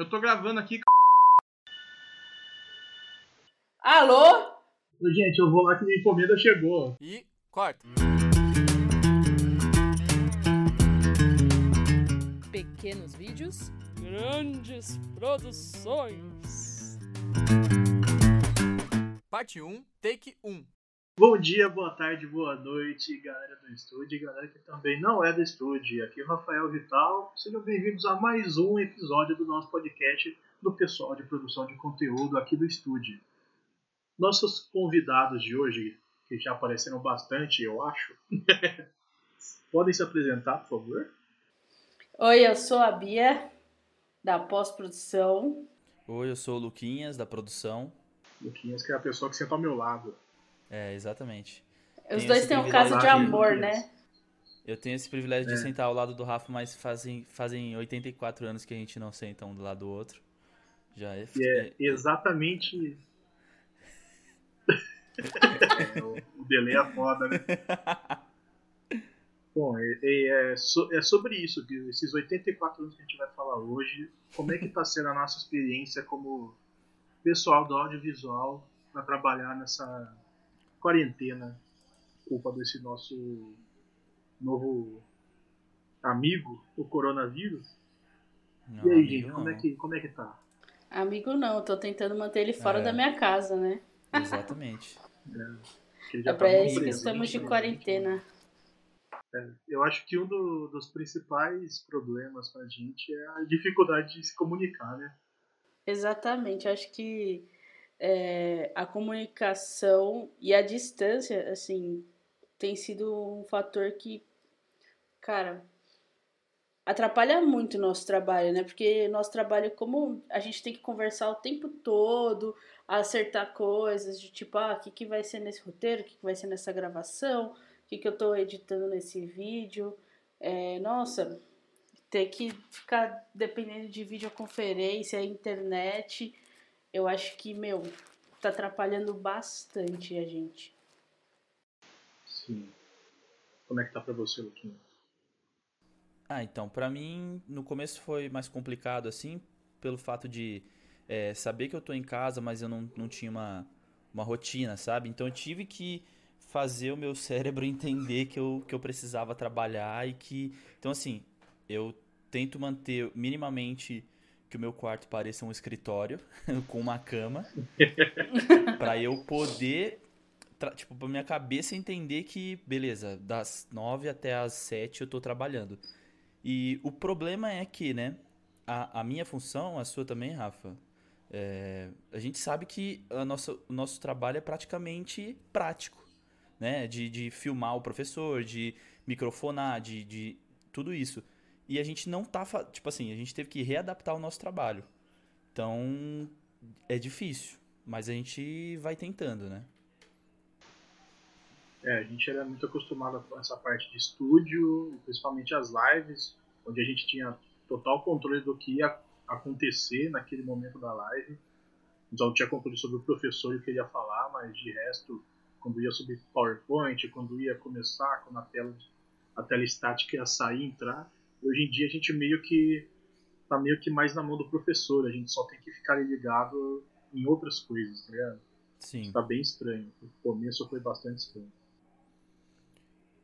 Eu tô gravando aqui. Alô? Gente, eu vou lá que minha encomenda chegou. E corta. Pequenos vídeos, grandes produções. Parte 1, take 1. Bom dia, boa tarde, boa noite, galera do estúdio e galera que também não é do estúdio. Aqui é o Rafael Vital. Sejam bem-vindos a mais um episódio do nosso podcast do pessoal de produção de conteúdo aqui do estúdio. Nossos convidados de hoje, que já apareceram bastante, eu acho, podem se apresentar, por favor? Oi, eu sou a Bia, da pós-produção. Oi, eu sou o Luquinhas, da produção. Luquinhas, que é a pessoa que senta ao meu lado. É, exatamente. Os Tenho dois têm um caso de de- amor, né? Eu tenho esse privilégio de É. sentar ao lado do Rafa, mas fazem, fazem 84 anos que a gente não senta um do lado do outro. Já é. E é exatamente. O delay é foda, né? Bom, é, é- é so- é sobre isso, que esses 84 anos que a gente vai falar hoje, como é que está sendo a nossa experiência como pessoal do audiovisual para trabalhar nessa quarentena, culpa desse nosso novo amigo, o coronavírus. Não, e aí, gente, como é que como é que tá? Amigo não, eu tô tentando manter ele fora É. da minha casa, né? Exatamente. É já pra tá bem isso que estamos de né? quarentena. Eu acho que um do- dos principais problemas pra gente é a dificuldade de se comunicar, né? Exatamente, eu acho que é, a comunicação e a distância, assim, tem sido um fator que, cara, atrapalha muito o nosso trabalho, né? Porque nosso trabalho, como a gente tem que conversar o tempo todo, acertar coisas, de tipo, ah, o que, que vai ser nesse roteiro, o que, que vai ser nessa gravação, o que, que eu tô editando nesse vídeo. É, nossa, ter que ficar dependendo de videoconferência, internet, eu acho que, meu, tá atrapalhando bastante a gente. Sim. Como é que tá pra você, Luquinha? Ah, então, pra mim, no começo foi mais complicado, assim, pelo fato de é, saber que eu tô em casa, mas eu não, não tinha uma, uma rotina, sabe? Então eu tive que fazer o meu cérebro entender que eu, que eu precisava trabalhar e que. Então, assim, eu tento manter minimamente que o meu quarto pareça um escritório com uma cama pra eu poder tipo pra minha cabeça entender que beleza das nove até as sete eu tô trabalhando. E o problema é que né a, a minha função a sua também Rafa é, a gente sabe que a nossa, o nosso trabalho é praticamente prático né? De, de filmar o professor de microfonar de, de tudo isso e a gente não tá tipo assim a gente teve que readaptar o nosso trabalho então é difícil mas a gente vai tentando né É, a gente era muito acostumado com essa parte de estúdio, principalmente as lives, onde a gente tinha total controle do que ia acontecer naquele momento da live. Então tinha controle sobre o professor e o que ele ia falar, mas de resto, quando ia subir PowerPoint, quando ia começar, quando a tela, a tela estática ia sair e entrar. Hoje em dia a gente meio que tá meio que mais na mão do professor, a gente só tem que ficar ligado em outras coisas, tá ligado? sim Tá bem estranho. O começo foi bastante estranho.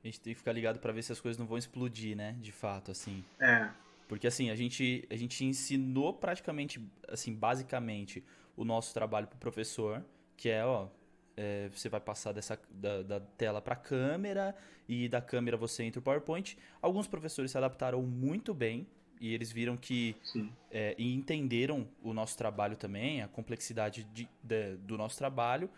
A gente tem que ficar ligado pra ver se as coisas não vão explodir, né? De fato, assim. É, Porque assim, a gente, a gente ensinou praticamente, assim, basicamente, o nosso trabalho pro professor, que é, ó, é, você vai passar dessa, da, da tela pra câmera e da câmera você entra o PowerPoint. Alguns professores se adaptaram muito bem e eles viram que é, e entenderam o nosso trabalho também, a complexidade de- de- do nosso trabalho,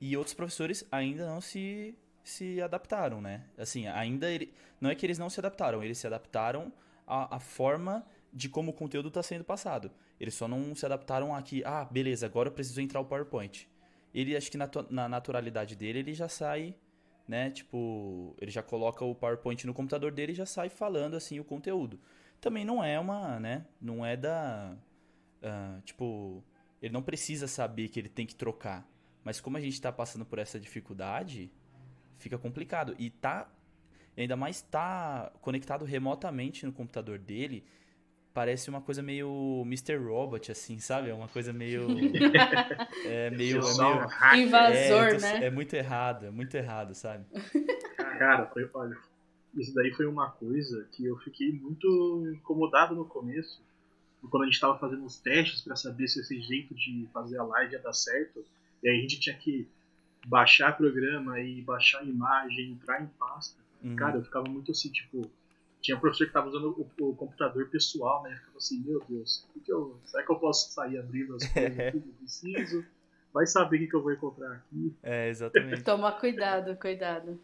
e outros professores ainda não se, se adaptaram, né? Assim, ainda ele, não é que eles não se adaptaram, eles se adaptaram à, à forma de como o conteúdo está sendo passado. Eles só não se adaptaram aqui, ah, beleza, agora eu preciso entrar o PowerPoint. Ele, acho que na, na naturalidade dele, ele já sai, né? Tipo, ele já coloca o PowerPoint no computador dele e já sai falando, assim, o conteúdo também não é uma, né? Não é da. ah, tipo, ele não precisa saber que ele tem que trocar. Mas como a gente tá passando por essa dificuldade, fica complicado. E tá. Ainda mais tá conectado remotamente no computador dele. Parece uma coisa meio Mr. Robot, assim, sabe? É uma coisa meio. é meio. É meio Invasor, é, né? É muito errado, é muito errado, sabe? Cara, foi, olha, isso daí foi uma coisa que eu fiquei muito incomodado no começo, quando a gente estava fazendo os testes para saber se esse jeito de fazer a live ia dar certo. E aí a gente tinha que baixar programa e baixar imagem, entrar em pasta. Uhum. Cara, eu ficava muito assim, tipo, tinha um professor que estava usando o, o, computador pessoal, né? Eu ficava assim, meu Deus, que que eu, será que eu posso sair abrindo as coisas que eu preciso? Vai saber o que, que eu vou encontrar aqui. É, exatamente. Toma cuidado, cuidado.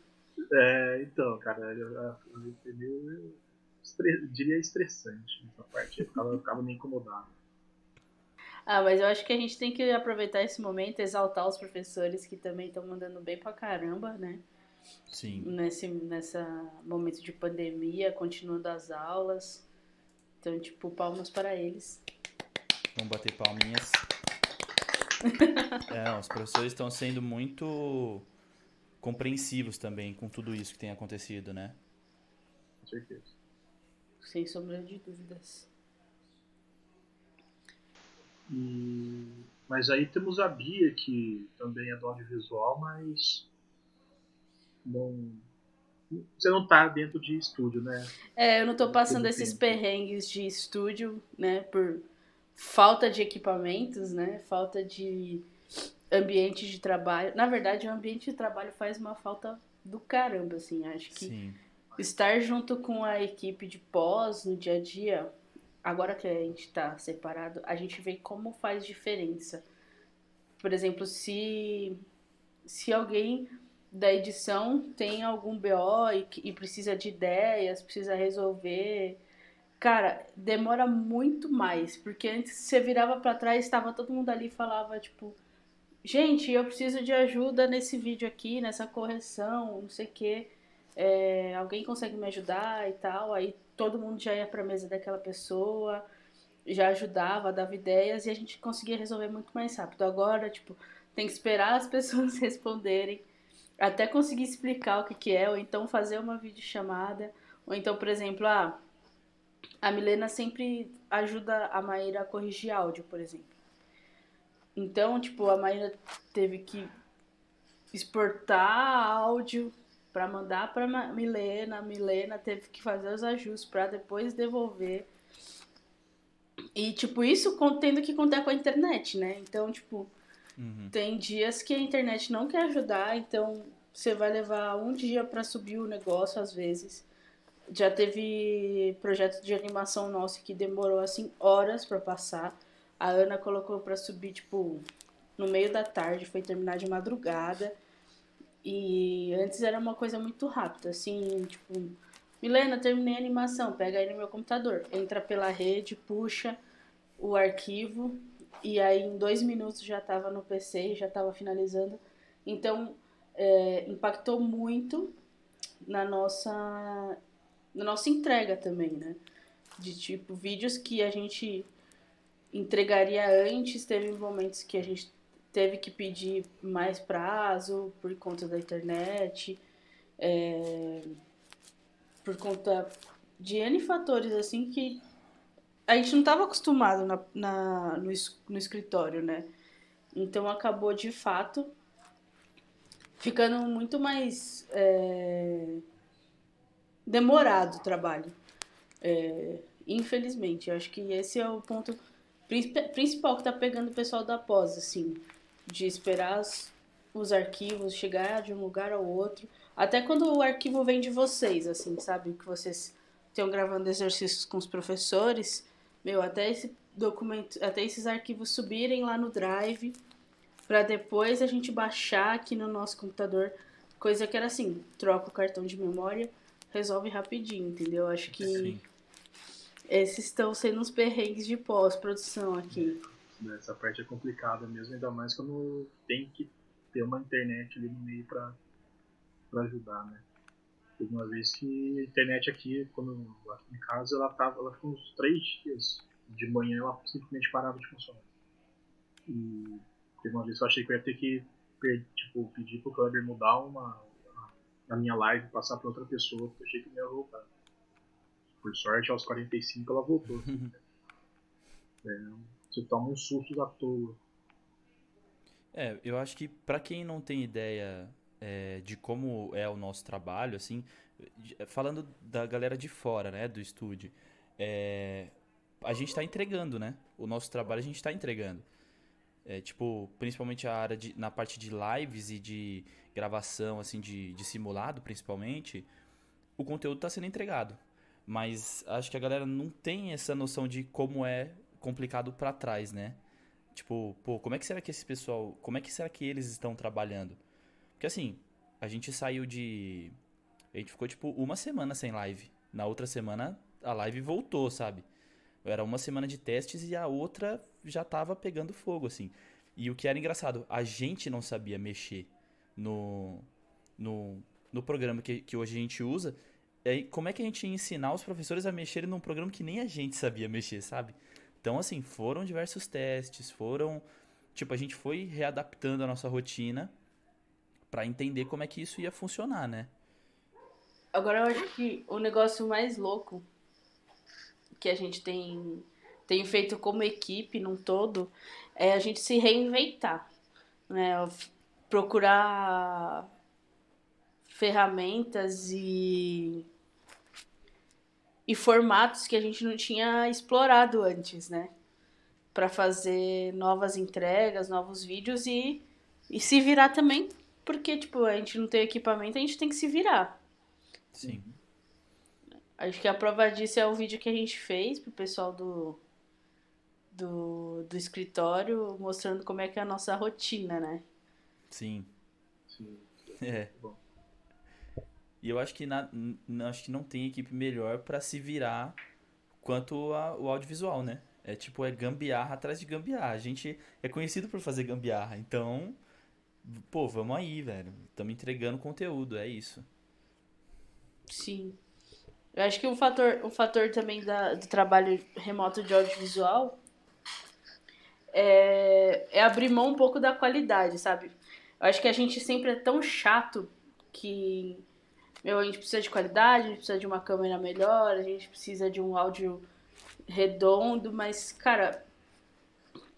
É, então, cara, eu, eu, eu estre, diria estressante essa parte. Eu ficava, eu ficava meio incomodado. Ah, mas eu acho que a gente tem que aproveitar esse momento, exaltar os professores que também estão mandando bem pra caramba, né? Sim. Nesse nessa momento de pandemia, continuando as aulas. Então, tipo, palmas para eles. Vamos bater palminhas. é, os professores estão sendo muito compreensivos também com tudo isso que tem acontecido, né? Com certeza. Sem sombra de dúvidas. E... Mas aí temos a Bia, que também é do audiovisual, mas não. Você não tá dentro de estúdio, né? É, eu não tô passando esses perrengues de estúdio, né? Por falta de equipamentos, né? Falta de ambiente de trabalho. Na verdade, o ambiente de trabalho faz uma falta do caramba, assim. Acho que Sim. estar junto com a equipe de pós no dia a dia agora que a gente está separado, a gente vê como faz diferença. Por exemplo, se, se alguém da edição tem algum BO e, e precisa de ideias, precisa resolver, cara, demora muito mais, porque antes você virava para trás, estava todo mundo ali e falava tipo, gente, eu preciso de ajuda nesse vídeo aqui, nessa correção, não sei o que, é, alguém consegue me ajudar e tal, aí todo mundo já ia para mesa daquela pessoa, já ajudava, dava ideias e a gente conseguia resolver muito mais rápido. Agora, tipo, tem que esperar as pessoas responderem até conseguir explicar o que, que é, ou então fazer uma videochamada, ou então, por exemplo, ah, a Milena sempre ajuda a Maíra a corrigir áudio, por exemplo. Então, tipo, a Maíra teve que exportar áudio para mandar para Milena, a Milena teve que fazer os ajustes para depois devolver. E tipo, isso tendo que contar com a internet, né? Então, tipo, uhum. tem dias que a internet não quer ajudar, então você vai levar um dia para subir o negócio às vezes. Já teve projeto de animação nosso que demorou assim horas para passar. A Ana colocou para subir tipo no meio da tarde, foi terminar de madrugada. E antes era uma coisa muito rápida, assim, tipo, Milena, terminei a animação, pega aí no meu computador, entra pela rede, puxa o arquivo e aí em dois minutos já estava no PC, já estava finalizando. Então é, impactou muito na nossa na nossa entrega também, né? De tipo vídeos que a gente entregaria antes, teve momentos que a gente teve que pedir mais prazo por conta da internet, é, por conta de N fatores assim que a gente não estava acostumado na, na, no, no escritório, né? Então acabou de fato ficando muito mais é, demorado o trabalho. É, infelizmente, eu acho que esse é o ponto principal que está pegando o pessoal da pós, assim de esperar as, os arquivos chegar de um lugar ao outro. Até quando o arquivo vem de vocês, assim, sabe? Que vocês estão gravando exercícios com os professores. Meu, até esse documento, até esses arquivos subirem lá no Drive, para depois a gente baixar aqui no nosso computador. Coisa que era assim, troca o cartão de memória, resolve rapidinho, entendeu? Acho que Sim. esses estão sendo os perrengues de pós-produção aqui. Né? Essa parte é complicada mesmo, ainda mais quando tem que ter uma internet ali no meio para ajudar, né? Teve uma vez que a internet aqui, quando aqui em casa, ela tava, ela ficou uns três dias. De manhã ela simplesmente parava de funcionar. E teve uma vez que eu achei que eu ia ter que tipo, pedir pro Kleber mudar uma a minha live, passar para outra pessoa, porque eu achei que não ia voltar. Por sorte, aos 45 ela voltou. É, você toma uns sustos à toa. É, eu acho que para quem não tem ideia é, de como é o nosso trabalho, assim, falando da galera de fora, né, do estúdio, é, a gente está entregando, né? O nosso trabalho a gente está entregando. É, tipo, principalmente a área de, na parte de lives e de gravação, assim, de, de simulado, principalmente, o conteúdo está sendo entregado. Mas acho que a galera não tem essa noção de como é complicado para trás, né? Tipo, pô, como é que será que esse pessoal, como é que será que eles estão trabalhando? Porque assim, a gente saiu de a gente ficou tipo uma semana sem live. Na outra semana a live voltou, sabe? Era uma semana de testes e a outra já tava pegando fogo, assim. E o que era engraçado, a gente não sabia mexer no, no, no programa que, que hoje a gente usa. E como é que a gente ia ensinar os professores a mexerem num programa que nem a gente sabia mexer, sabe? Então, assim, foram diversos testes, foram. Tipo, a gente foi readaptando a nossa rotina para entender como é que isso ia funcionar, né? Agora eu acho que o negócio mais louco que a gente tem, tem feito como equipe num todo é a gente se reinventar, né? Procurar ferramentas e e formatos que a gente não tinha explorado antes, né? Para fazer novas entregas, novos vídeos e, e se virar também, porque tipo, a gente não tem equipamento, a gente tem que se virar. Sim. Acho que a prova disso é o vídeo que a gente fez pro pessoal do, do, do escritório, mostrando como é que é a nossa rotina, né? Sim. Sim. É. Bom. E eu acho que, na, acho que não tem equipe melhor para se virar quanto a, o audiovisual, né? É tipo, é gambiarra atrás de gambiarra. A gente é conhecido por fazer gambiarra. Então, pô, vamos aí, velho. Estamos entregando conteúdo, é isso. Sim. Eu acho que um fator, um fator também da, do trabalho remoto de audiovisual é, é abrir mão um pouco da qualidade, sabe? Eu acho que a gente sempre é tão chato que meu, a gente precisa de qualidade, a gente precisa de uma câmera melhor, a gente precisa de um áudio redondo, mas, cara,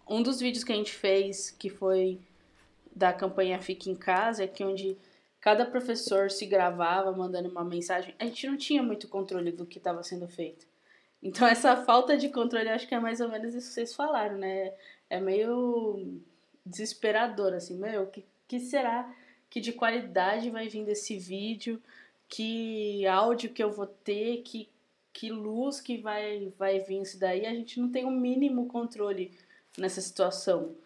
um dos vídeos que a gente fez, que foi da campanha Fique em Casa, é que onde cada professor se gravava mandando uma mensagem, a gente não tinha muito controle do que estava sendo feito. Então essa falta de controle, acho que é mais ou menos isso que vocês falaram, né? É meio desesperador, assim, meu, que, que será que de qualidade vai vir desse vídeo? que áudio que eu vou ter, que, que luz que vai, vai vir isso daí, a gente não tem o um mínimo controle nessa situação.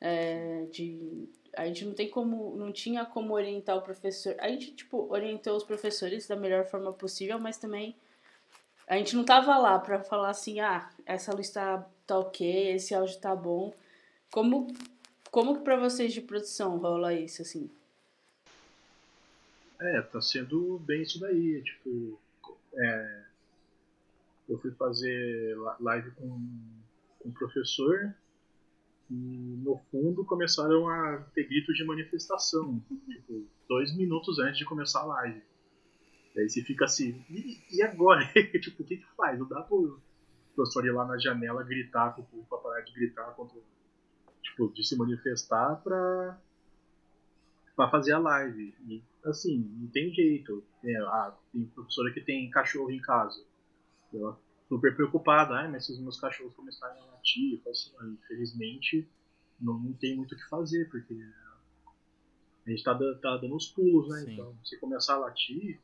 É, de, a gente não tem como, não tinha como orientar o professor. A gente, tipo, orientou os professores da melhor forma possível, mas também a gente não tava lá para falar assim, ah, essa luz tá, tá ok, esse áudio tá bom. Como, como que pra vocês de produção rola isso, assim? É, tá sendo bem isso daí. Tipo, é, eu fui fazer live com, com professor e no fundo começaram a ter gritos de manifestação. tipo, dois minutos antes de começar a live. Daí você fica assim, e, e agora? tipo, o que que faz? Não dá pro professor ir lá na janela gritar com o povo pra parar de gritar contra. Tipo, de se manifestar pra para fazer a live. E, assim, não tem jeito. É, ah, tem professora que tem cachorro em casa. Ela super preocupada, ah, mas se os meus cachorros começarem a latir, eu falo assim, ah, infelizmente não, não tem muito o que fazer, porque a gente tá, tá dando os pulos, né? Sim. Então, se começar a latir,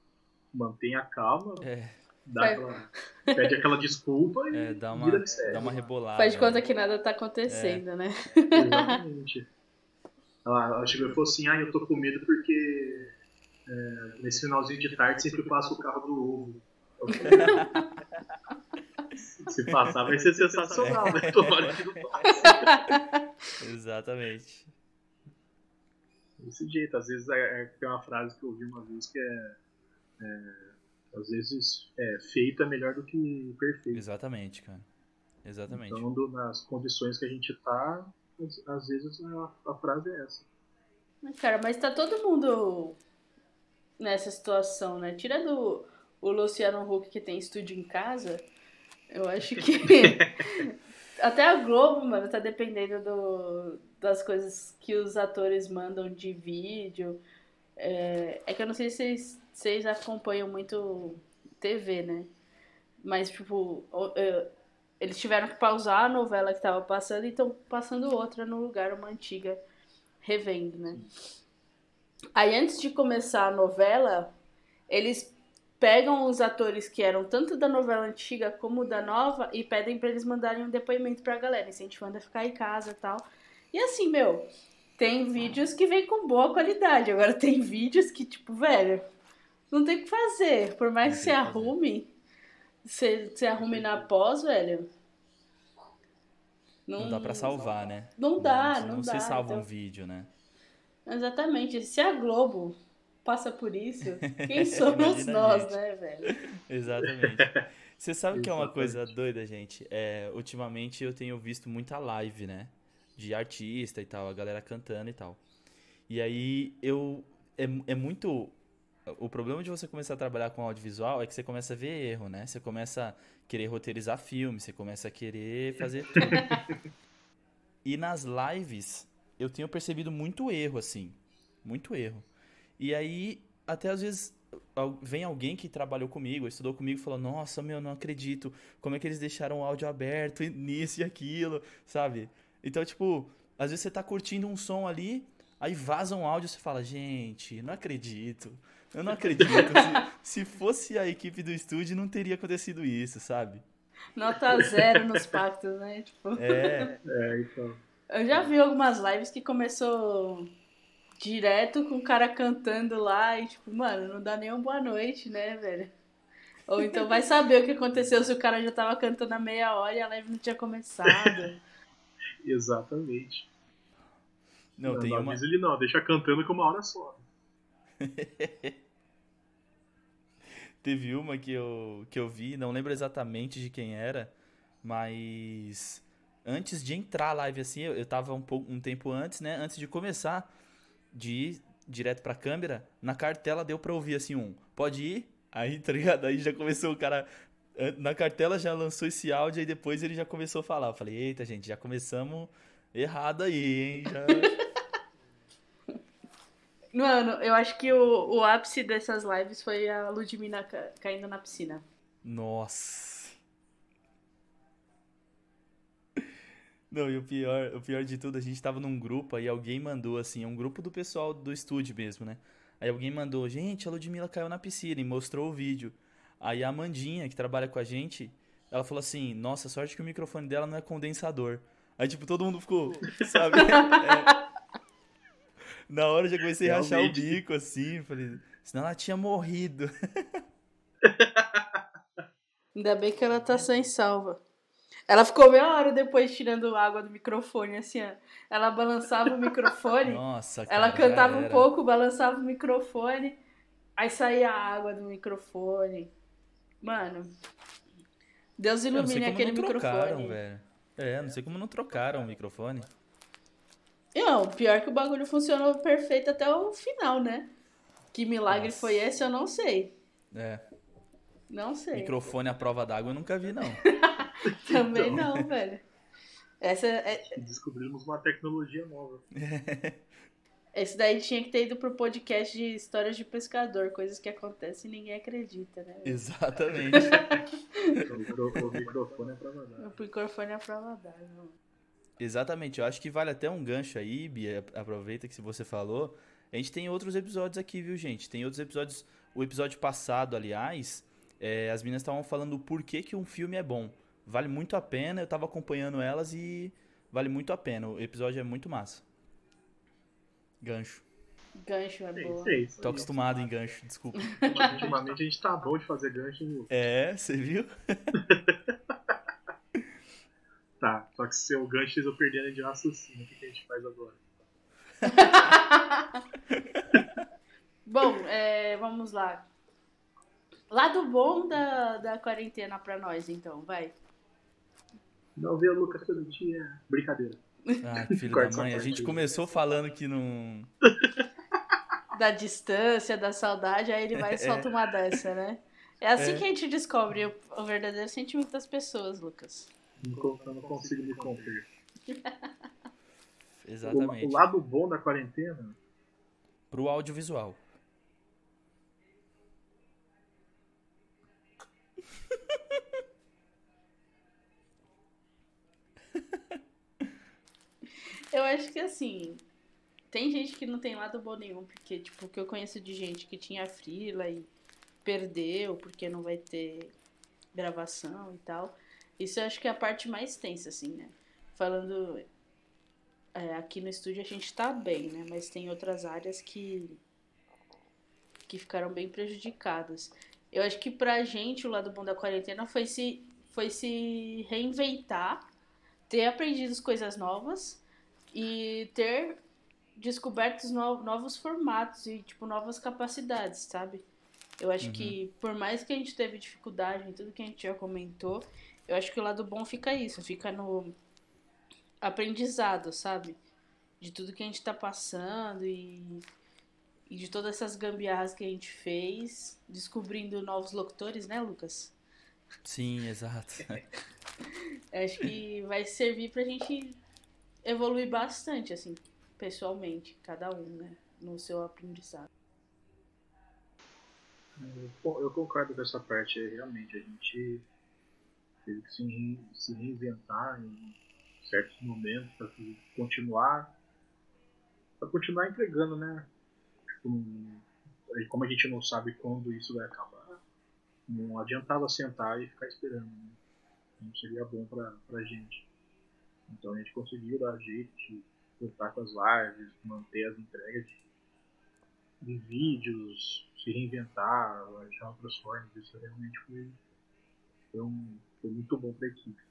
mantenha calma. É. Dá aquela, pede aquela desculpa e é, dá uma, dá uma rebolada. Faz de conta que nada tá acontecendo, é. né? Exatamente. Ela, ela chegou e falou assim: Ah, eu tô com medo porque é, nesse finalzinho de tarde sempre passa o carro do ovo. Se passar vai ser sensacional, né? Tomara que não passe. Exatamente. Desse jeito, às vezes é, é, tem uma frase que eu ouvi uma vez que é, é às vezes é, feito é melhor do que perfeito. Exatamente, cara. Exatamente. Então, do, nas condições que a gente tá, às vezes a, a frase é essa. Cara, mas tá todo mundo nessa situação, né? Tira do o Luciano Huck que tem estúdio em casa, eu acho que Até a Globo, mano, tá dependendo do, das coisas que os atores mandam de vídeo. É, é que eu não sei se vocês, vocês acompanham muito TV, né? Mas, tipo, eles tiveram que pausar a novela que tava passando e estão passando outra no lugar, uma antiga, revendo, né? Aí, antes de começar a novela, eles pegam os atores que eram tanto da novela antiga como da nova e pedem para eles mandarem um depoimento pra galera, incentivando a ficar em casa e tal. E assim, meu, tem vídeos que vem com boa qualidade. Agora tem vídeos que, tipo, velho, não tem o que fazer. Por mais que você arrume, você, você arrume na pós, velho. Não, não dá para salvar, né? Não dá, não, não, não dá. Não se salva então... um vídeo, né? Exatamente. Se a Globo passa por isso, quem somos nós, né, velho? Exatamente. Você sabe que é uma coisa doida, gente? É, ultimamente eu tenho visto muita live, né? De artista e tal, a galera cantando e tal. E aí eu. É, é muito. O problema de você começar a trabalhar com audiovisual é que você começa a ver erro, né? Você começa a querer roteirizar filme, você começa a querer fazer tudo. e nas lives eu tenho percebido muito erro, assim. Muito erro. E aí, até às vezes, vem alguém que trabalhou comigo, estudou comigo e falou: Nossa, meu, não acredito. Como é que eles deixaram o áudio aberto nisso e aquilo, sabe? Então, tipo, às vezes você tá curtindo um som ali, aí vaza um áudio e você fala: Gente, não acredito. Eu não acredito. se, se fosse a equipe do estúdio, não teria acontecido isso, sabe? Nota zero nos pactos, né? Tipo... É. é, então. Eu já vi algumas lives que começou direto com o cara cantando lá e tipo, mano, não dá nem uma boa noite, né, velho? Ou então vai saber o que aconteceu se o cara já tava cantando há meia hora e a live não tinha começado. Exatamente. Não, não tem não uma... ele não, deixa cantando com uma hora só. Teve uma que eu, que eu vi, não lembro exatamente de quem era, mas antes de entrar a live assim, eu, eu tava um, pouco, um tempo antes, né? Antes de começar, de ir direto pra câmera, na cartela deu pra ouvir assim um, pode ir? Aí, tá ligado? Aí já começou o cara. Na cartela já lançou esse áudio e depois ele já começou a falar. Eu falei, eita, gente, já começamos errado aí, hein? Já... Mano, eu acho que o, o ápice dessas lives foi a Ludmina caindo na piscina. Nossa. Não, e o pior, o pior de tudo, a gente tava num grupo aí alguém mandou assim, é um grupo do pessoal do estúdio mesmo, né? Aí alguém mandou, gente, a Ludmilla caiu na piscina e mostrou o vídeo. Aí a Amandinha, que trabalha com a gente, ela falou assim, nossa, sorte que o microfone dela não é condensador. Aí, tipo, todo mundo ficou, sabe? É. Na hora eu já comecei a rachar o bico, assim, falei, senão ela tinha morrido. Ainda bem que ela tá sem salva. Ela ficou meia hora depois tirando água do microfone, assim, ó. Ela balançava o microfone. Nossa, cara, Ela cantava um pouco, balançava o microfone, aí saía a água do microfone. Mano, Deus ilumine aquele não microfone. Velho. É, não sei como não trocaram o microfone. Não, pior que o bagulho funcionou perfeito até o final, né? Que milagre Nossa. foi esse, eu não sei. É. Não sei. Microfone à prova d'água eu nunca vi, não. Também então... não, velho. Essa é... Descobrimos uma tecnologia nova. Esse daí tinha que ter ido pro podcast de histórias de pescador, coisas que acontecem e ninguém acredita, né? Exatamente. o, microfone é prova d'água. O microfone é prova d'água. Exatamente, eu acho que vale até um gancho aí, Bia, aproveita que você falou. A gente tem outros episódios aqui, viu, gente? Tem outros episódios. O episódio passado, aliás, é, as meninas estavam falando o porquê que um filme é bom. Vale muito a pena, eu tava acompanhando elas e vale muito a pena. O episódio é muito massa. Gancho. Gancho é boa. Sei, Tô acostumado em gancho, desculpa. Ultimamente a gente tá bom de fazer gancho. É, você viu? tá, só que se o gancho eu perder de raciocínio, o que, que a gente faz agora? bom, é, vamos lá. Lado bom da, da quarentena pra nós, então, vai. Não vê o Lucas todo dia. Brincadeira. Ah, filho da mãe. A gente começou falando que não. Da distância, da saudade, aí ele vai e solta é. uma dessa, né? É assim é. que a gente descobre o, o verdadeiro sentimento das pessoas, Lucas. Eu não consigo me conter. Exatamente. O, o lado bom da quarentena. Pro audiovisual. Eu acho que assim, tem gente que não tem lado bom nenhum, porque, tipo, o que eu conheço de gente que tinha frila e perdeu porque não vai ter gravação e tal. Isso eu acho que é a parte mais tensa, assim, né? Falando é, aqui no estúdio a gente tá bem, né? Mas tem outras áreas que que ficaram bem prejudicadas. Eu acho que pra gente o lado bom da quarentena foi se foi se reinventar, ter aprendido coisas novas e ter descoberto novos formatos e tipo novas capacidades, sabe? Eu acho uhum. que por mais que a gente teve dificuldade em tudo que a gente já comentou, eu acho que o lado bom fica isso, fica no aprendizado, sabe? De tudo que a gente tá passando e, e de todas essas gambiarras que a gente fez, descobrindo novos locutores, né, Lucas? Sim, exato. acho que vai servir pra gente evoluir bastante, assim, pessoalmente, cada um, né? No seu aprendizado. Eu concordo com essa parte aí, realmente. A gente teve que se, se reinventar em certos momentos para continuar para continuar entregando, né? Tipo, como a gente não sabe quando isso vai acabar, não adiantava sentar e ficar esperando. Né? Não seria bom pra, pra gente. Então a gente conseguiu dar jeito de voltar com as lives, manter as entregas de, de vídeos, se reinventar, achar outras formas. Isso realmente foi, foi, um, foi muito bom para a equipe.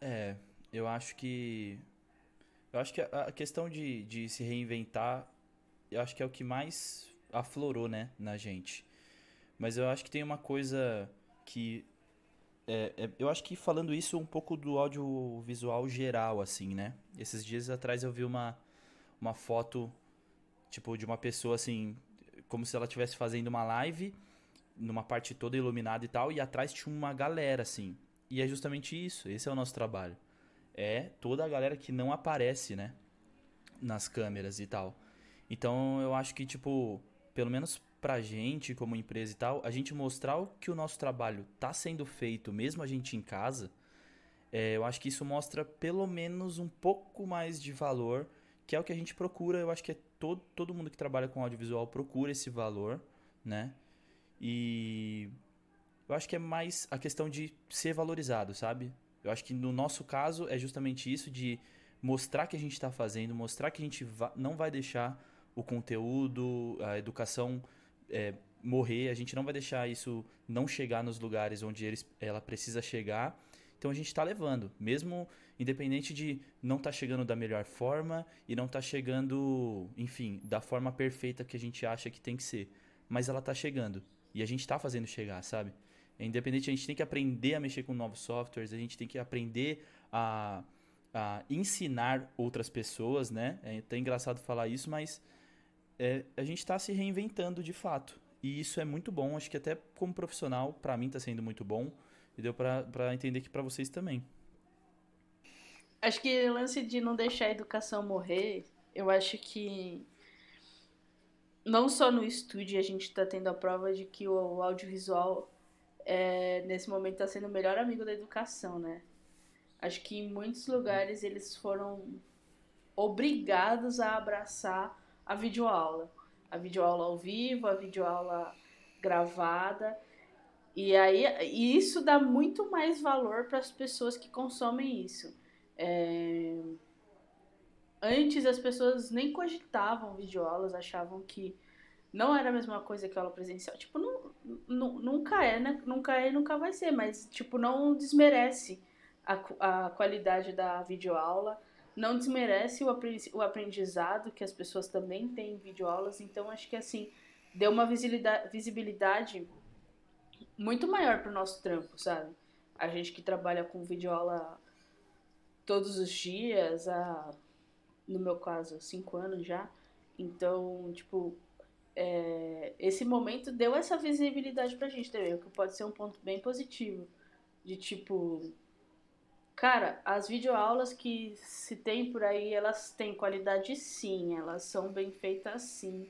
É, eu acho que. Eu acho que a questão de, de se reinventar, eu acho que é o que mais aflorou, né, na gente. Mas eu acho que tem uma coisa que é, é, eu acho que falando isso um pouco do audiovisual geral, assim, né? Esses dias atrás eu vi uma, uma foto, tipo, de uma pessoa, assim, como se ela estivesse fazendo uma live, numa parte toda iluminada e tal, e atrás tinha uma galera, assim. E é justamente isso, esse é o nosso trabalho. É toda a galera que não aparece, né? Nas câmeras e tal. Então eu acho que, tipo, pelo menos pra gente como empresa e tal, a gente mostrar o que o nosso trabalho tá sendo feito, mesmo a gente em casa, é, eu acho que isso mostra pelo menos um pouco mais de valor, que é o que a gente procura. Eu acho que é todo, todo mundo que trabalha com audiovisual procura esse valor, né? E eu acho que é mais a questão de ser valorizado, sabe? Eu acho que no nosso caso é justamente isso de mostrar que a gente está fazendo, mostrar que a gente não vai deixar o conteúdo, a educação é, morrer, a gente não vai deixar isso não chegar nos lugares onde eles, ela precisa chegar. Então a gente está levando, mesmo independente de não estar tá chegando da melhor forma e não estar tá chegando, enfim, da forma perfeita que a gente acha que tem que ser. Mas ela está chegando e a gente está fazendo chegar, sabe? É independente, a gente tem que aprender a mexer com novos softwares, a gente tem que aprender a, a ensinar outras pessoas, né? É até engraçado falar isso, mas é, a gente está se reinventando de fato. E isso é muito bom. Acho que até como profissional, para mim está sendo muito bom. E deu para entender que para vocês também. Acho que o lance de não deixar a educação morrer, eu acho que não só no estúdio a gente está tendo a prova de que o audiovisual é, nesse momento está sendo o melhor amigo da educação, né? Acho que em muitos lugares eles foram obrigados a abraçar a videoaula. A videoaula ao vivo, a videoaula gravada. E aí e isso dá muito mais valor para as pessoas que consomem isso. É... Antes as pessoas nem cogitavam videoaulas, achavam que não era a mesma coisa que aula presencial. Tipo, não, não, nunca é, né? Nunca é e nunca vai ser, mas tipo, não desmerece a, a qualidade da videoaula não desmerece o aprendizado que as pessoas também têm em videoaulas, então acho que assim, deu uma visibilidade muito maior para o nosso trampo, sabe? A gente que trabalha com videoaula todos os dias, há, no meu caso, cinco anos já. Então, tipo, é, esse momento deu essa visibilidade pra gente também, o que pode ser um ponto bem positivo. De tipo, cara, as videoaulas que se tem por aí, elas têm qualidade sim, elas são bem feitas sim.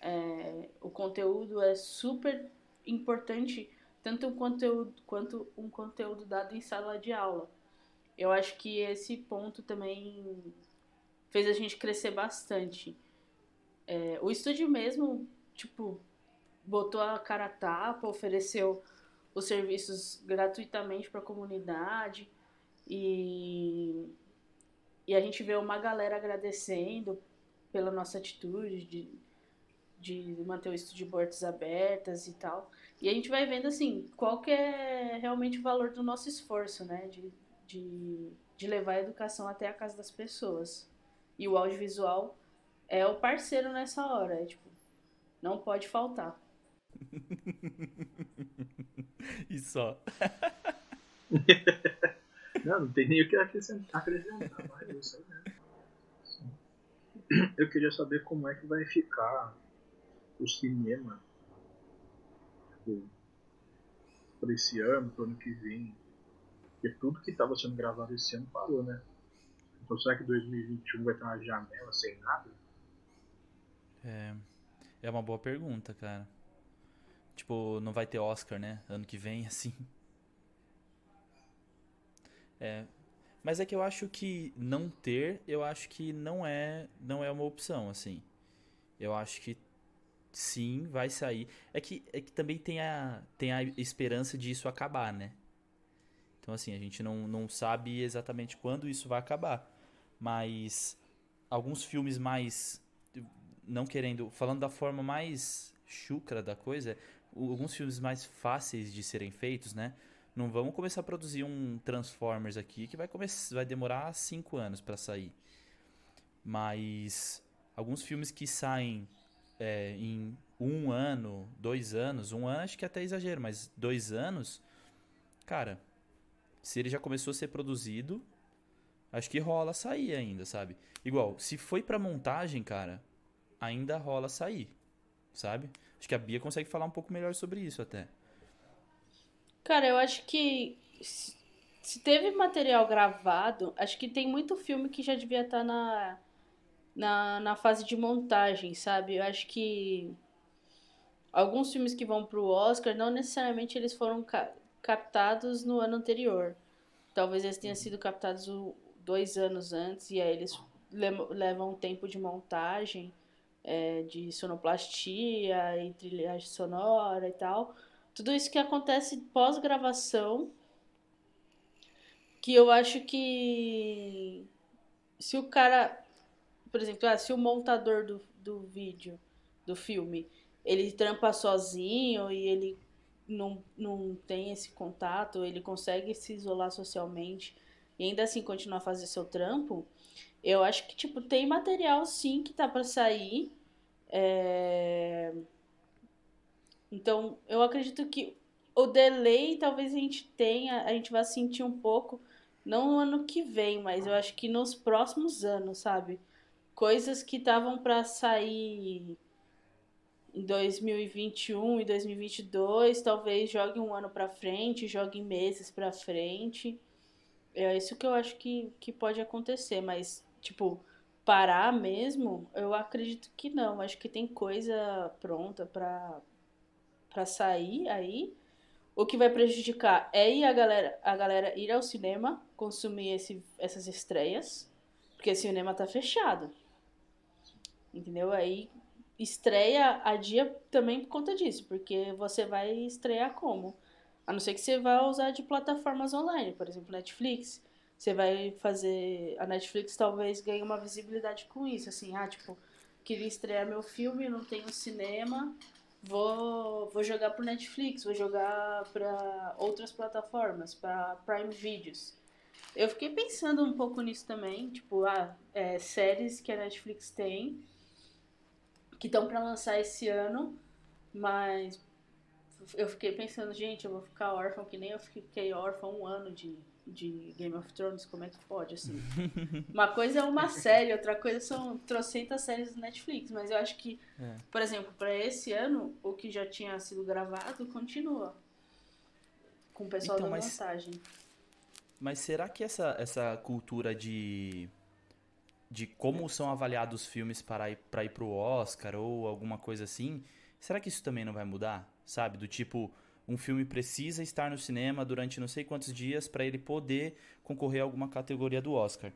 É, o conteúdo é super importante, tanto um conteúdo quanto um conteúdo dado em sala de aula. Eu acho que esse ponto também fez a gente crescer bastante. É, o estúdio mesmo, tipo, botou a cara a tapa, ofereceu os serviços gratuitamente para a comunidade e, e a gente vê uma galera agradecendo pela nossa atitude de, de manter o estúdio de portas abertas e tal. E a gente vai vendo assim qual que é realmente o valor do nosso esforço, né? De, de, de levar a educação até a casa das pessoas. E o audiovisual é o parceiro nessa hora, é, tipo, não pode faltar. e só. não, não tem nem o que acrescentar, acrescentar mais isso aí, né? Eu queria saber como é que vai ficar o cinema tipo, para esse ano, para o ano que vem. Porque tudo que estava sendo gravado esse ano parou, né? Então será que 2021 vai ter uma janela sem nada? É, é uma boa pergunta, cara. Tipo, não vai ter Oscar, né? Ano que vem, assim. É. Mas é que eu acho que não ter, eu acho que não é, não é uma opção, assim. Eu acho que sim, vai sair. É que, é que também tem a, tem a esperança de isso acabar, né? Então, assim, a gente não, não sabe exatamente quando isso vai acabar. Mas alguns filmes mais. Não querendo. Falando da forma mais chucra da coisa, alguns filmes mais fáceis de serem feitos, né? Não vamos começar a produzir um Transformers aqui que vai, começar, vai demorar cinco anos para sair. Mas alguns filmes que saem é, em um ano, dois anos, um ano acho que é até exagero, mas dois anos, cara, se ele já começou a ser produzido, acho que rola sair ainda, sabe? Igual, se foi pra montagem, cara, ainda rola sair, sabe? Acho que a Bia consegue falar um pouco melhor sobre isso até. Cara, eu acho que se teve material gravado, acho que tem muito filme que já devia estar tá na, na, na fase de montagem, sabe? Eu acho que alguns filmes que vão pro Oscar, não necessariamente eles foram ca captados no ano anterior. Talvez eles tenham sido captados dois anos antes e aí eles levam um tempo de montagem é, de sonoplastia e trilhagem sonora e tal. Tudo isso que acontece pós-gravação, que eu acho que se o cara, por exemplo, ah, se o montador do, do vídeo, do filme, ele trampa sozinho e ele não, não tem esse contato, ele consegue se isolar socialmente e ainda assim continuar a fazer seu trampo, eu acho que, tipo, tem material sim que tá para sair é... Então, eu acredito que o delay talvez a gente tenha, a gente vá sentir um pouco, não no ano que vem, mas eu acho que nos próximos anos, sabe? Coisas que estavam para sair em 2021 e 2022, talvez jogue um ano para frente, jogue meses para frente. É isso que eu acho que, que pode acontecer, mas, tipo, parar mesmo, eu acredito que não. Acho que tem coisa pronta para para sair aí. O que vai prejudicar é a galera, a galera ir ao cinema, consumir esse, essas estreias, porque o cinema tá fechado. Entendeu? Aí estreia a dia também por conta disso, porque você vai estrear como? A não ser que você vá usar de plataformas online, por exemplo, Netflix você vai fazer. A Netflix talvez ganhe uma visibilidade com isso, assim, ah, tipo, queria estrear meu filme, não tenho cinema, vou, vou jogar pro Netflix, vou jogar para outras plataformas, para Prime Videos. Eu fiquei pensando um pouco nisso também, tipo, ah, é, séries que a Netflix tem, que estão para lançar esse ano, mas eu fiquei pensando, gente, eu vou ficar órfão que nem eu fiquei órfão um ano de de Game of Thrones, como é que pode, assim? uma coisa é uma série, outra coisa são trocentas séries do Netflix, mas eu acho que, é. por exemplo, para esse ano, o que já tinha sido gravado continua. com o pessoal Então, da mas- montagem. Mas será que essa, essa cultura de, de como são avaliados os filmes para ir, para ir pro Oscar ou alguma coisa assim, será que isso também não vai mudar? Sabe? Do tipo, um filme precisa estar no cinema durante não sei quantos dias para ele poder concorrer a alguma categoria do Oscar.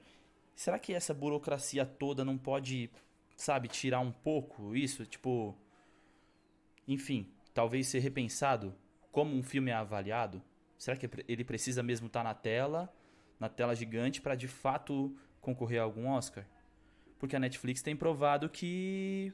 Será que essa burocracia toda não pode, sabe, tirar um pouco isso? Tipo, enfim, talvez ser repensado como um filme é avaliado? Será que ele precisa mesmo estar na tela, na tela gigante, para de fato concorrer a algum Oscar? Porque a Netflix tem provado que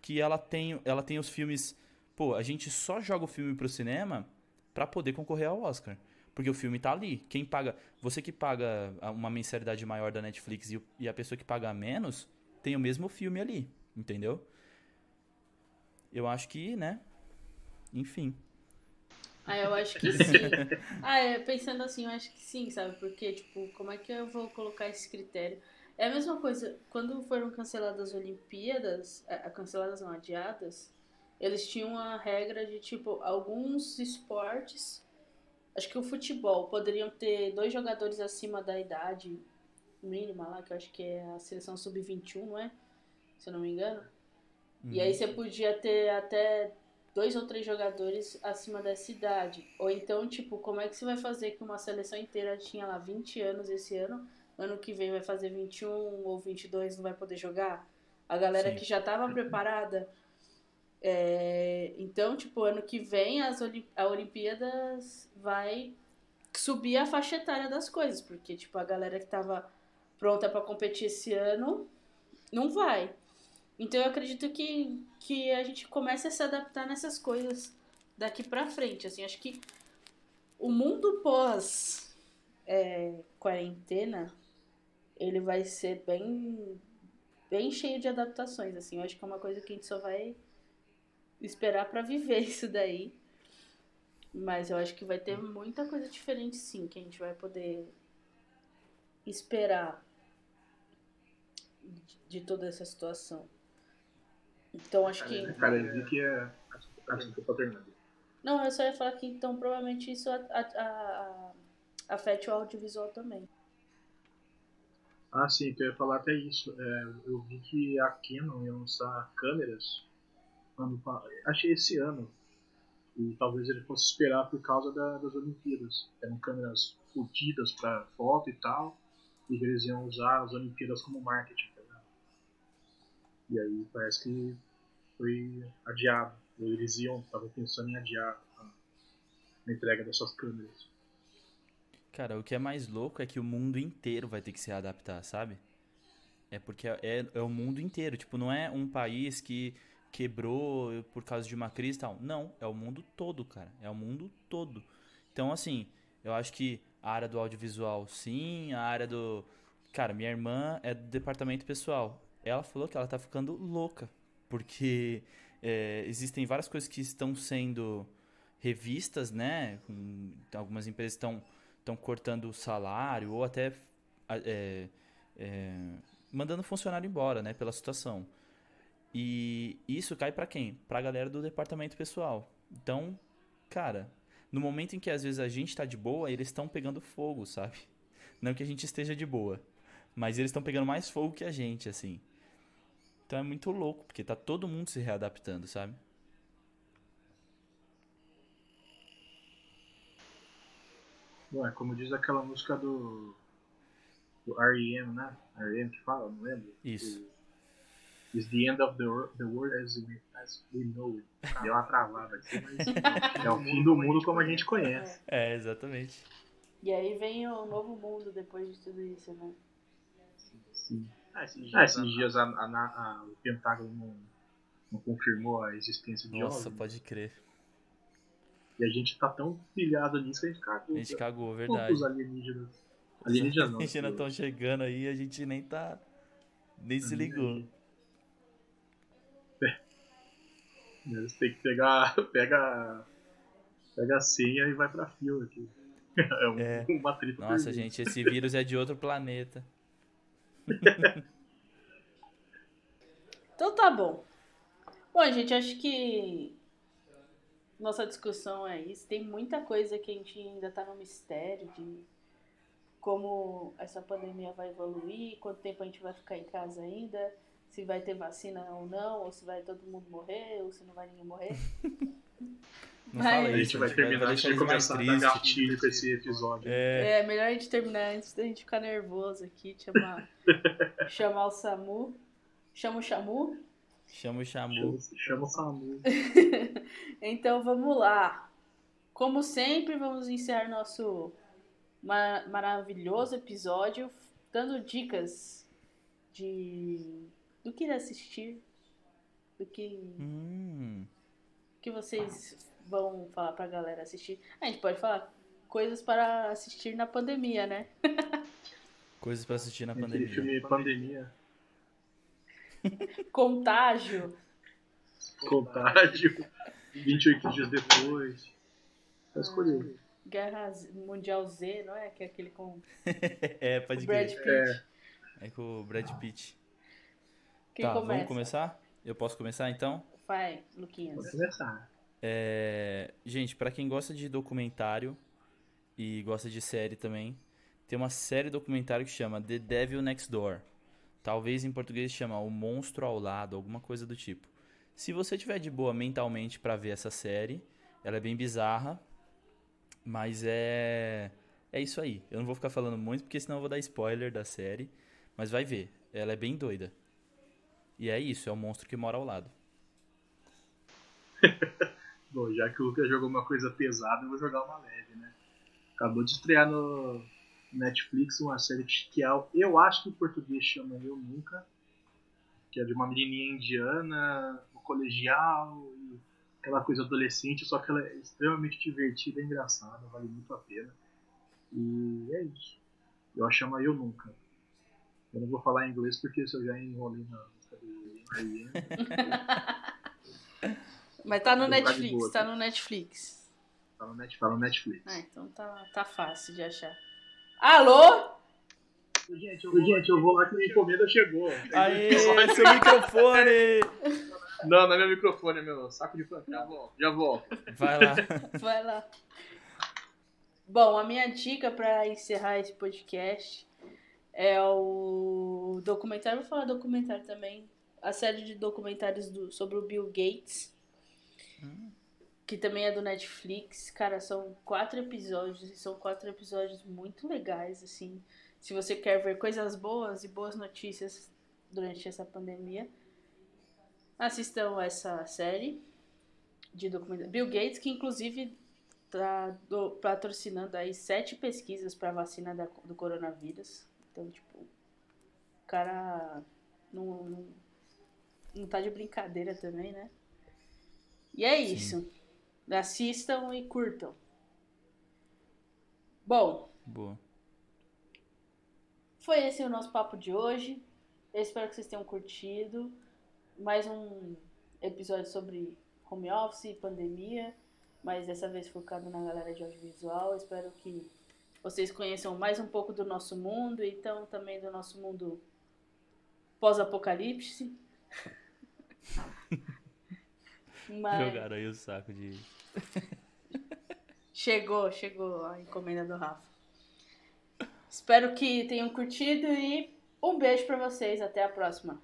que ela tem, ela tem os filmes. Pô, a gente só joga o filme pro cinema para poder concorrer ao Oscar. Porque o filme tá ali. Quem paga. Você que paga uma mensalidade maior da Netflix e, e a pessoa que paga menos tem o mesmo filme ali. Entendeu? Eu acho que, né? Enfim. Ah, eu acho que sim. ah, é, pensando assim, eu acho que sim, sabe? Porque, tipo, como é que eu vou colocar esse critério? É a mesma coisa, quando foram canceladas as Olimpíadas, é, canceladas não, adiadas, eles tinham uma regra de, tipo, alguns esportes, acho que o futebol, poderiam ter dois jogadores acima da idade mínima lá, que eu acho que é a seleção sub-21, não é? Se eu não me engano. E aí você podia ter até dois ou três jogadores acima dessa idade. Ou então, tipo, como é que você vai fazer que uma seleção inteira tinha lá 20 anos esse ano, ano que vem vai fazer 21 ou 22 não vai poder jogar? A galera Sim. que já estava preparada. É, então, tipo, ano que vem as a Olimpíadas vai subir a faixa etária das coisas, porque, tipo, a galera que tava pronta para competir esse ano não vai. Então eu acredito que, que a gente comece a se adaptar nessas coisas daqui pra frente. Assim, acho que o mundo pós é, quarentena ele vai ser bem bem cheio de adaptações. Assim, eu acho que é uma coisa que a gente só vai esperar pra viver isso daí. Mas eu acho que vai ter muita coisa diferente sim, que a gente vai poder esperar de- toda essa situação. Então acho que. Cara, eu vi que é. Acho que eu tô terminando. Não, eu só ia falar que então provavelmente isso a- a- a- afete o audiovisual também. Ah, sim, eu ia falar até isso. É, eu vi que a Canon ia lançar câmeras. Ano, achei esse ano. E talvez ele fosse esperar por causa da- das Olimpíadas. Eram câmeras curtidas para foto e tal. E eles iam usar as Olimpíadas como marketing. Tá e aí parece que foi adiado. Eles iam, estavam pensando em adiar a, entrega dessas câmeras. Cara, o que é mais louco é que o mundo inteiro vai ter que se adaptar, sabe? É porque é, é o mundo inteiro. Tipo, não é um país que quebrou por causa de uma crise e tal. Não, é o mundo todo, cara. É o mundo todo. Então, assim, eu acho que a área do audiovisual, sim. A área do. Cara, minha irmã é do departamento pessoal. Ela falou que ela tá ficando louca. Porque é, existem várias coisas que estão sendo revistas, né? Algumas empresas estão estão cortando o salário ou até é, é, mandando funcionário embora, né, pela situação. E isso cai pra quem? Pra galera do departamento pessoal. Então, cara, no momento em que às vezes a gente tá de boa, eles estão pegando fogo, sabe? Não que a gente esteja de boa, mas eles estão pegando mais fogo que a gente, assim. Então é muito louco, porque tá todo mundo se readaptando, sabe? Bom, é como diz aquela música do, do R.E.M., né? R.E.M. que fala, não lembro? Isso. It's the end of the, the world as we, as we know it. Deu uma travada aqui, mas é o fim do mundo como a gente conhece. É, exatamente. E aí vem o novo mundo depois de tudo isso, né? Ah, esses dias, Ah, esses a- dias a, a- a- o Pentágono não, não confirmou a existência de Nossa, OVNI. pode crer. E a gente tá tão pilhado nisso que a gente cagou. A gente cagou, Os verdade. alienígenas. Alienígenas não. Os alienígenas estão chegando aí, a gente nem tá. Nem se ligou. Eles têm que pegar. Pega, pega a senha e vai pra fila aqui. É, um, É. uma treta Nossa, gente, esse vírus é de outro planeta. Então tá bom. Bom, gente, acho que nossa discussão é isso. Tem muita coisa que a gente ainda tá no mistério de como essa pandemia vai evoluir, quanto tempo a gente vai ficar em casa ainda, se vai ter vacina ou não, ou se vai todo mundo morrer, ou se não vai ninguém morrer. Não Mas- fala A gente vai terminar deixar de começar a dar gatilho com esse episódio. É, É, melhor a gente terminar antes da gente ficar nervoso aqui, chamar, chamar o SAMU. Chama o Chamu? chama o Chama, Xamu. chama o Samu. Então vamos lá. Como sempre, vamos encerrar nosso ma- maravilhoso episódio dando dicas de do que assistir, do que, Hum, que vocês vão falar pra galera assistir. A gente pode falar coisas para assistir na pandemia, né? coisas pra assistir na pandemia. filme Pandemia, Contágio. Contágio, 28 dias depois. Tá escolhido. Guerra Z- Mundial Z, não é? Que é aquele com É, o pode Brad crer. Pitt. É, É com o Brad Pitt. Quem tá, começa? vamos começar? Eu posso começar então? Vai, Luquinhas. pode começar. É, gente, pra quem gosta de documentário e gosta de série também, tem uma série documentário que chama The Devil Next Door. Talvez em português chama O Monstro ao Lado, alguma coisa do tipo. Se você tiver de boa mentalmente pra ver essa série, ela é bem bizarra, mas é é isso aí. Eu não vou ficar falando muito porque senão eu vou dar spoiler da série, mas vai ver. Ela é bem doida. E é isso, é o monstro que mora ao lado. Bom, já que o Lucas jogou uma coisa pesada, eu vou jogar uma leve, né? Acabou de estrear no Netflix uma série que é, eu acho que em português chama Eu Nunca, que é de uma menininha indiana, no colegial, aquela coisa adolescente, só que ela é extremamente divertida e engraçada, vale muito a pena. E é isso. Eu a chamo Eu Nunca. Eu não vou falar em inglês porque se eu já enrolei na Mas tá no de Netflix, boa tá aqui. no Netflix. tá no Net- tá no Netflix. Ah, então tá, tá fácil de achar. Alô? Gente, eu vou, gente, eu vou lá que minha encomenda chegou. Aê, seu microfone! Não, não é meu microfone, é meu saco de plantão. Já volto, já volto. Vai lá. Vai lá. Bom, a minha dica pra encerrar esse podcast é o documentário, vou falar documentário também, a série de documentários do- sobre o Bill Gates, que também é do Netflix. Cara, são quatro episódios e são quatro episódios muito legais, assim. Se você quer ver coisas boas e boas notícias durante essa pandemia, assistam essa série de documentário. Bill Gates, que inclusive tá do- patrocinando aí sete pesquisas para vacina da- do coronavírus. Então, tipo, o cara não, não, não tá de brincadeira também, né? E é Sim. isso. Assistam e curtam. Bom, Boa. foi esse o nosso papo de hoje. Eu espero que vocês tenham curtido. Mais um episódio sobre home office e pandemia, mas dessa vez focado na galera de audiovisual. Eu espero que vocês conheçam mais um pouco do nosso mundo então também do nosso mundo pós-apocalipse. Mas Jogaram aí o saco de. chegou, chegou a encomenda do Rafa. Espero que tenham curtido e um beijo pra vocês. Até a próxima.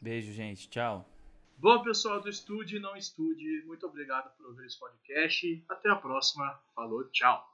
Beijo, gente. Tchau. Bom, pessoal do Estude e Não Estude, muito obrigado por ouvir esse podcast. Até a próxima. Falou, tchau.